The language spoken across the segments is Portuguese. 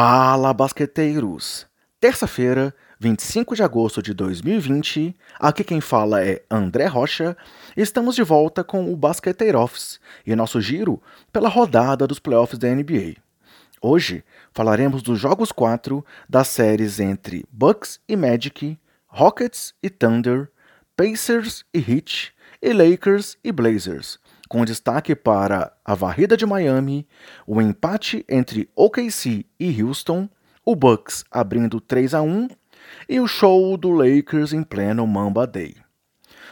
Fala, basqueteiros! Terça-feira, 25 de agosto de 2020, aqui quem fala é André Rocha. Estamos de volta com o Basqueteiro Office e nosso giro pela rodada dos playoffs da NBA. Hoje falaremos dos jogos 4 das séries entre Bucks e Magic, Rockets e Thunder, Pacers e Heat e Lakers e Blazers, com destaque para a varrida de Miami, o empate entre OKC e Houston, o Bucks abrindo 3 a 1 e o show do Lakers em pleno Mamba Day.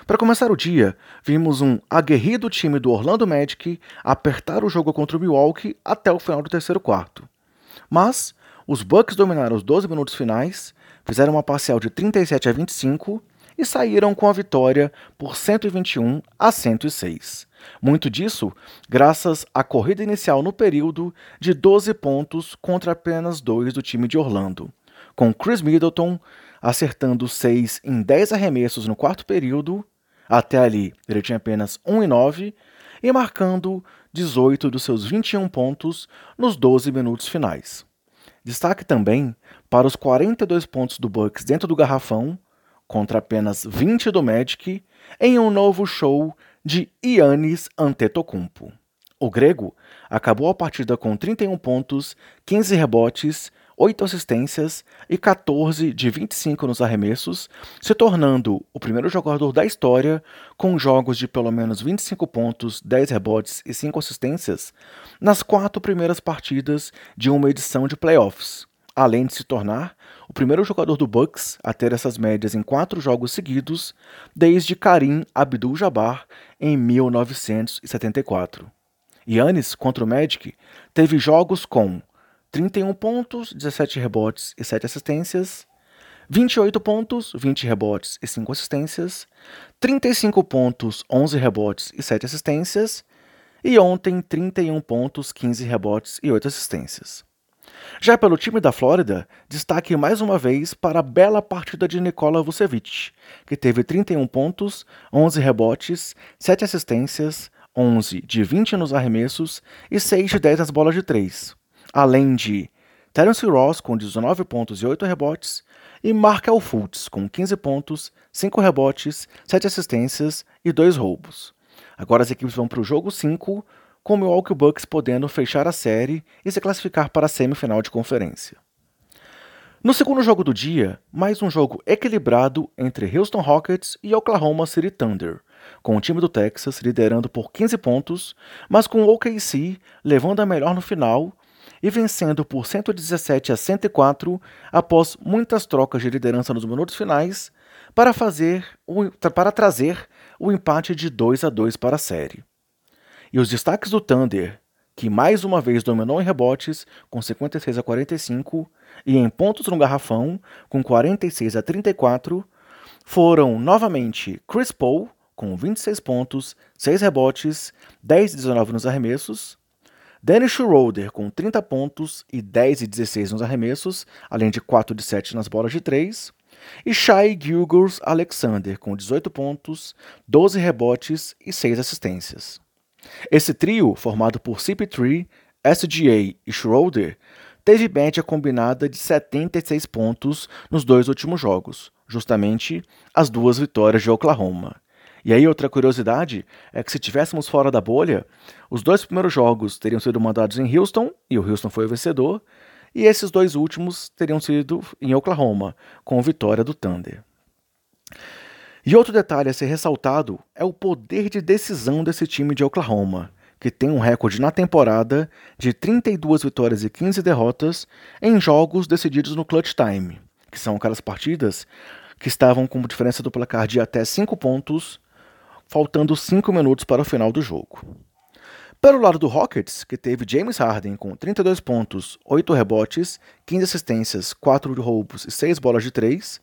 Para começar o dia, vimos um aguerrido time do Orlando Magic apertar o jogo contra o Milwaukee até o final do terceiro quarto. Mas os Bucks dominaram os 12 minutos finais, fizeram uma parcial de 37 a 25 e saíram com a vitória por 121 a 106. Muito disso graças à corrida inicial no período de 12 pontos contra apenas dois do time de Orlando, com Chris Middleton acertando 6 em 10 arremessos no quarto período, até ali ele tinha apenas 1 em 9, e marcando 18 dos seus 21 pontos nos 12 minutos finais. Destaque também para os 42 pontos do Bucks dentro do garrafão, contra apenas 20 do Magic em um novo show de Yannis Antetokounmpo. O grego acabou a partida com 31 pontos, 15 rebotes, 8 assistências e 14 de 25 nos arremessos, se tornando o primeiro jogador da história com jogos de pelo menos 25 pontos, 10 rebotes e 5 assistências nas quatro primeiras partidas de uma edição de playoffs além de se tornar o primeiro jogador do Bucks a ter essas médias em quatro jogos seguidos desde Karim Abdul-Jabbar em 1974. Yannis contra o Magic teve jogos com 31 pontos, 17 rebotes e 7 assistências, 28 pontos, 20 rebotes e 5 assistências, 35 pontos, 11 rebotes e 7 assistências, e ontem 31 pontos, 15 rebotes e 8 assistências. Já pelo time da Flórida, destaque mais uma vez para a bela partida de Nikola Vucevic, que teve 31 pontos, 11 rebotes, 7 assistências, 11 de 20 nos arremessos e 6 de 10 nas bolas de 3, além de Terence Ross com 19 pontos e 8 rebotes e Markel Fultz com 15 pontos, 5 rebotes, 7 assistências e 2 roubos. Agora as equipes vão para o jogo 5 com o Milwaukee Bucks podendo fechar a série e se classificar para a semifinal de conferência. No segundo jogo do dia, mais um jogo equilibrado entre Houston Rockets e Oklahoma City Thunder, com o time do Texas liderando por 15 pontos, mas com o OKC levando a melhor no final e vencendo por 117 a 104 após muitas trocas de liderança nos minutos finais para fazer para trazer o empate de 2 a 2 para a série. E os destaques do Thunder, que mais uma vez dominou em rebotes, com 56 a 45, e em pontos no garrafão, com 46 a 34, foram novamente Chris Paul, com 26 pontos, 6 rebotes, 10 e 19 nos arremessos, Dennis Schroeder com 30 pontos e 10 e 16 nos arremessos, além de 4 de 7 nas bolas de 3, e Shai Gilgers Alexander com 18 pontos, 12 rebotes e 6 assistências. Esse trio, formado por CP3, SGA e Schroeder, teve média combinada de 76 pontos nos dois últimos jogos, justamente as duas vitórias de Oklahoma. E aí, outra curiosidade é que se tivéssemos fora da bolha, os dois primeiros jogos teriam sido mandados em Houston, e o Houston foi o vencedor, e esses dois últimos teriam sido em Oklahoma, com vitória do Thunder. E outro detalhe a ser ressaltado é o poder de decisão desse time de Oklahoma, que tem um recorde na temporada de 32 vitórias e 15 derrotas em jogos decididos no clutch time, que são aquelas partidas que estavam com diferença do placar de até 5 pontos, faltando 5 minutos para o final do jogo. Pelo lado do Rockets, que teve James Harden com 32 pontos, 8 rebotes, 15 assistências, 4 roubos e 6 bolas de 3,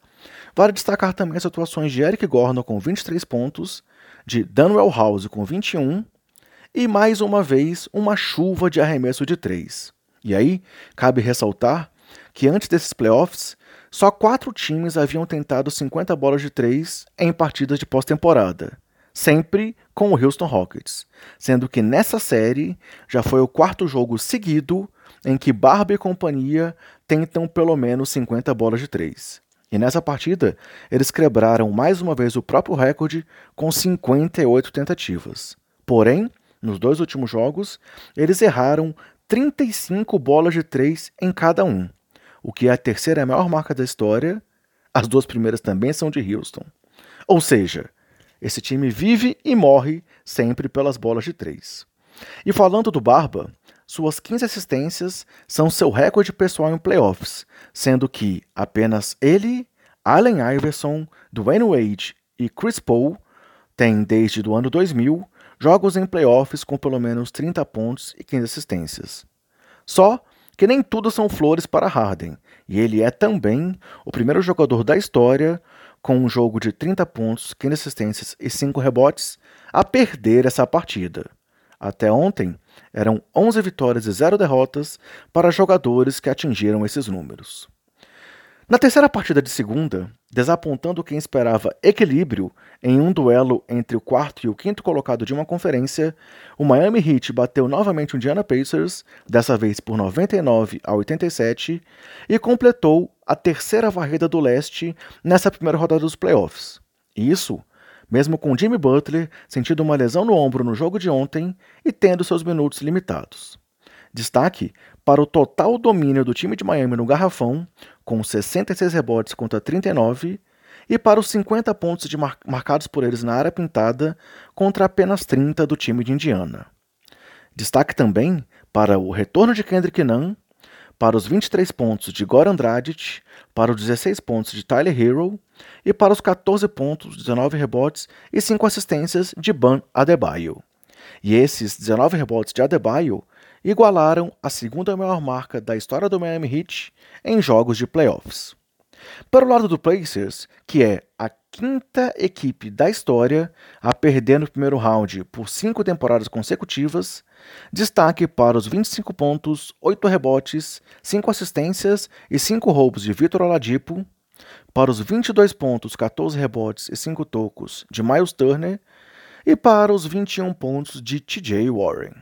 Vale destacar também as atuações de Eric Gordon com 23 pontos, de Daniel House com 21 e mais uma vez uma chuva de arremesso de 3. E aí, cabe ressaltar que antes desses playoffs, só quatro times haviam tentado 50 bolas de 3 em partidas de pós-temporada, sempre com o Houston Rockets, sendo que nessa série já foi o quarto jogo seguido em que Barba e companhia tentam pelo menos 50 bolas de 3. E nessa partida, eles quebraram mais uma vez o próprio recorde com 58 tentativas. Porém, nos dois últimos jogos, eles erraram 35 bolas de 3 em cada um, o que é a terceira maior marca da história. As duas primeiras também são de Houston. Ou seja, esse time vive e morre sempre pelas bolas de 3. E falando do Barba, suas 15 assistências são seu recorde pessoal em playoffs, sendo que apenas ele, Allen Iverson, Dwayne Wade e Chris Paul têm, desde o ano 2000, jogos em playoffs com pelo menos 30 pontos e 15 assistências. Só que nem tudo são flores para Harden, e ele é também o primeiro jogador da história com um jogo de 30 pontos, 15 assistências e 5 rebotes a perder essa partida. Até ontem, eram 11 vitórias e 0 derrotas para jogadores que atingiram esses números. Na terceira partida de segunda, desapontando quem esperava equilíbrio em um duelo entre o quarto e o quinto colocado de uma conferência, o Miami Heat bateu novamente o Indiana Pacers, dessa vez por 99 a 87, e completou a terceira varrida do leste nessa primeira rodada dos playoffs. Isso mesmo com Jimmy Butler sentindo uma lesão no ombro no jogo de ontem e tendo seus minutos limitados. Destaque para o total domínio do time de Miami no garrafão, com 66 rebotes contra 39, e para os 50 pontos mar marcados por eles na área pintada contra apenas 30 do time de Indiana. Destaque também para o retorno de Kendrick Nunn, para os 23 pontos de Goran Dragic, para os 16 pontos de Tyler Hero e para os 14 pontos, 19 rebotes e 5 assistências de Ban Adebayo. E esses 19 rebotes de Adebayo igualaram a segunda maior marca da história do Miami Heat em jogos de playoffs. Para o lado do Pacers, que é a quinta equipe da história a perder no primeiro round por cinco temporadas consecutivas, destaque para os 25 pontos, 8 rebotes, 5 assistências e 5 roubos de Vitor Oladipo, para os 22 pontos, 14 rebotes e 5 tocos de Miles Turner e para os 21 pontos de TJ Warren.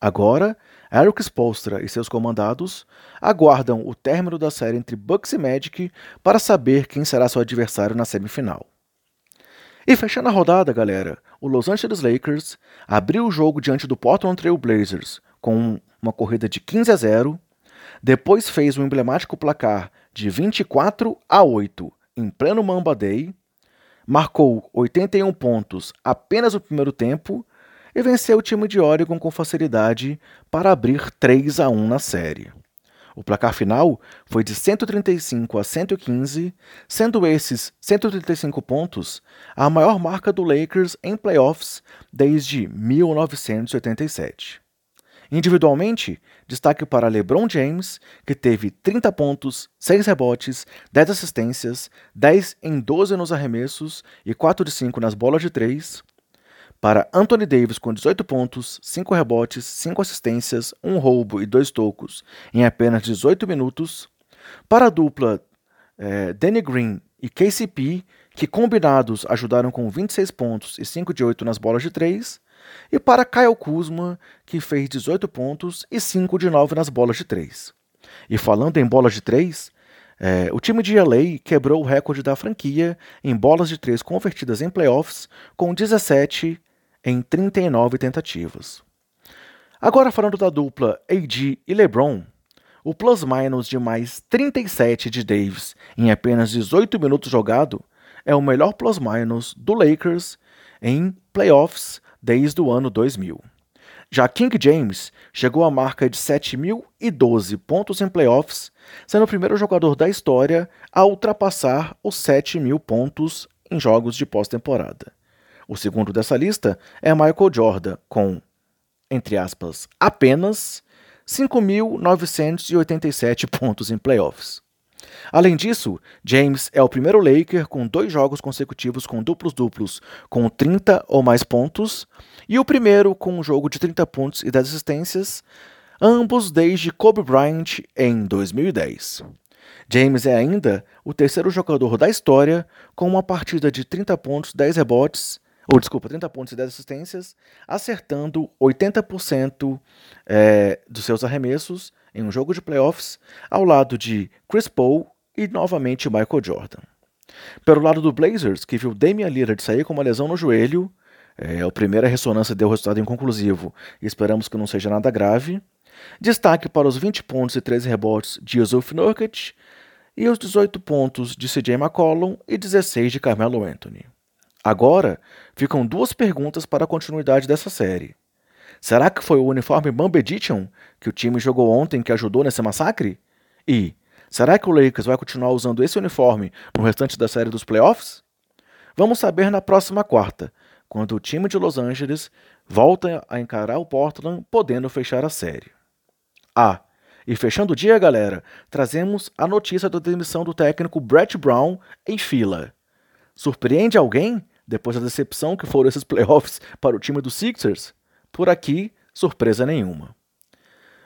Agora, Eric Spolstra e seus comandados aguardam o término da série entre Bucks e Magic para saber quem será seu adversário na semifinal. E fechando a rodada, galera, o Los Angeles Lakers abriu o jogo diante do Portland Trail Blazers com uma corrida de 15 a 0, depois fez o emblemático placar de 24 a 8 em pleno Mamba Day, marcou 81 pontos apenas no primeiro tempo e venceu o time de Oregon com facilidade para abrir 3 a 1 na série. O placar final foi de 135 a 115, sendo esses 135 pontos a maior marca do Lakers em playoffs desde 1987. Individualmente, destaque para LeBron James, que teve 30 pontos, 6 rebotes, 10 assistências, 10 em 12 nos arremessos e 4 de 5 nas bolas de 3, para Anthony Davis com 18 pontos, 5 rebotes, 5 assistências, 1 roubo e 2 tocos em apenas 18 minutos. Para a dupla é, Danny Green e KCP, que combinados ajudaram com 26 pontos e 5 de 8 nas bolas de 3. E para Kyle Kuzma, que fez 18 pontos e 5 de 9 nas bolas de 3. E falando em bolas de 3, é, o time de LA quebrou o recorde da franquia em bolas de 3 convertidas em playoffs com 17 em 39 tentativas. Agora falando da dupla AD e LeBron, o plus-minus de mais 37 de Davis em apenas 18 minutos jogado é o melhor plus-minus do Lakers em playoffs desde o ano 2000. Já King James chegou à marca de 7.012 pontos em playoffs, sendo o primeiro jogador da história a ultrapassar os 7.000 pontos em jogos de pós-temporada. O segundo dessa lista é Michael Jordan, com, entre aspas, apenas 5.987 pontos em playoffs. Além disso, James é o primeiro Laker com dois jogos consecutivos com duplos-duplos com 30 ou mais pontos, e o primeiro com um jogo de 30 pontos e 10 assistências, ambos desde Kobe Bryant em 2010. James é ainda o terceiro jogador da história com uma partida de 30 pontos, 10 rebotes ou desculpa, 30 pontos e 10 assistências, acertando 80% é, dos seus arremessos em um jogo de playoffs ao lado de Chris Paul e novamente Michael Jordan. Pelo lado do Blazers, que viu Damian Lillard sair com uma lesão no joelho, é, a primeira ressonância deu resultado inconclusivo e esperamos que não seja nada grave. Destaque para os 20 pontos e 13 rebotes de Yusuf Nurkic e os 18 pontos de CJ McCollum e 16 de Carmelo Anthony. Agora, ficam duas perguntas para a continuidade dessa série. Será que foi o uniforme Bamba Edition que o time jogou ontem que ajudou nesse massacre? E será que o Lakers vai continuar usando esse uniforme no restante da série dos playoffs? Vamos saber na próxima quarta, quando o time de Los Angeles volta a encarar o Portland, podendo fechar a série. Ah, e fechando o dia, galera, trazemos a notícia da demissão do técnico Brett Brown em fila. Surpreende alguém depois da decepção que foram esses playoffs para o time dos Sixers? Por aqui, surpresa nenhuma.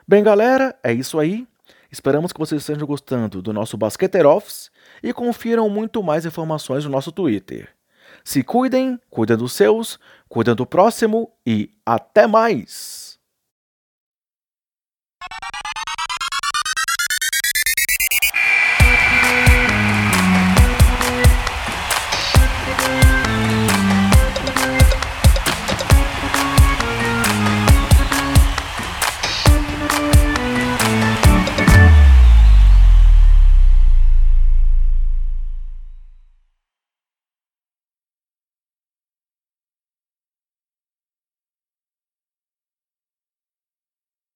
Bem, galera, é isso aí. Esperamos que vocês estejam gostando do nosso Basqueter Office e confiram muito mais informações no nosso Twitter. Se cuidem, cuidem dos seus, cuidem do próximo e até mais!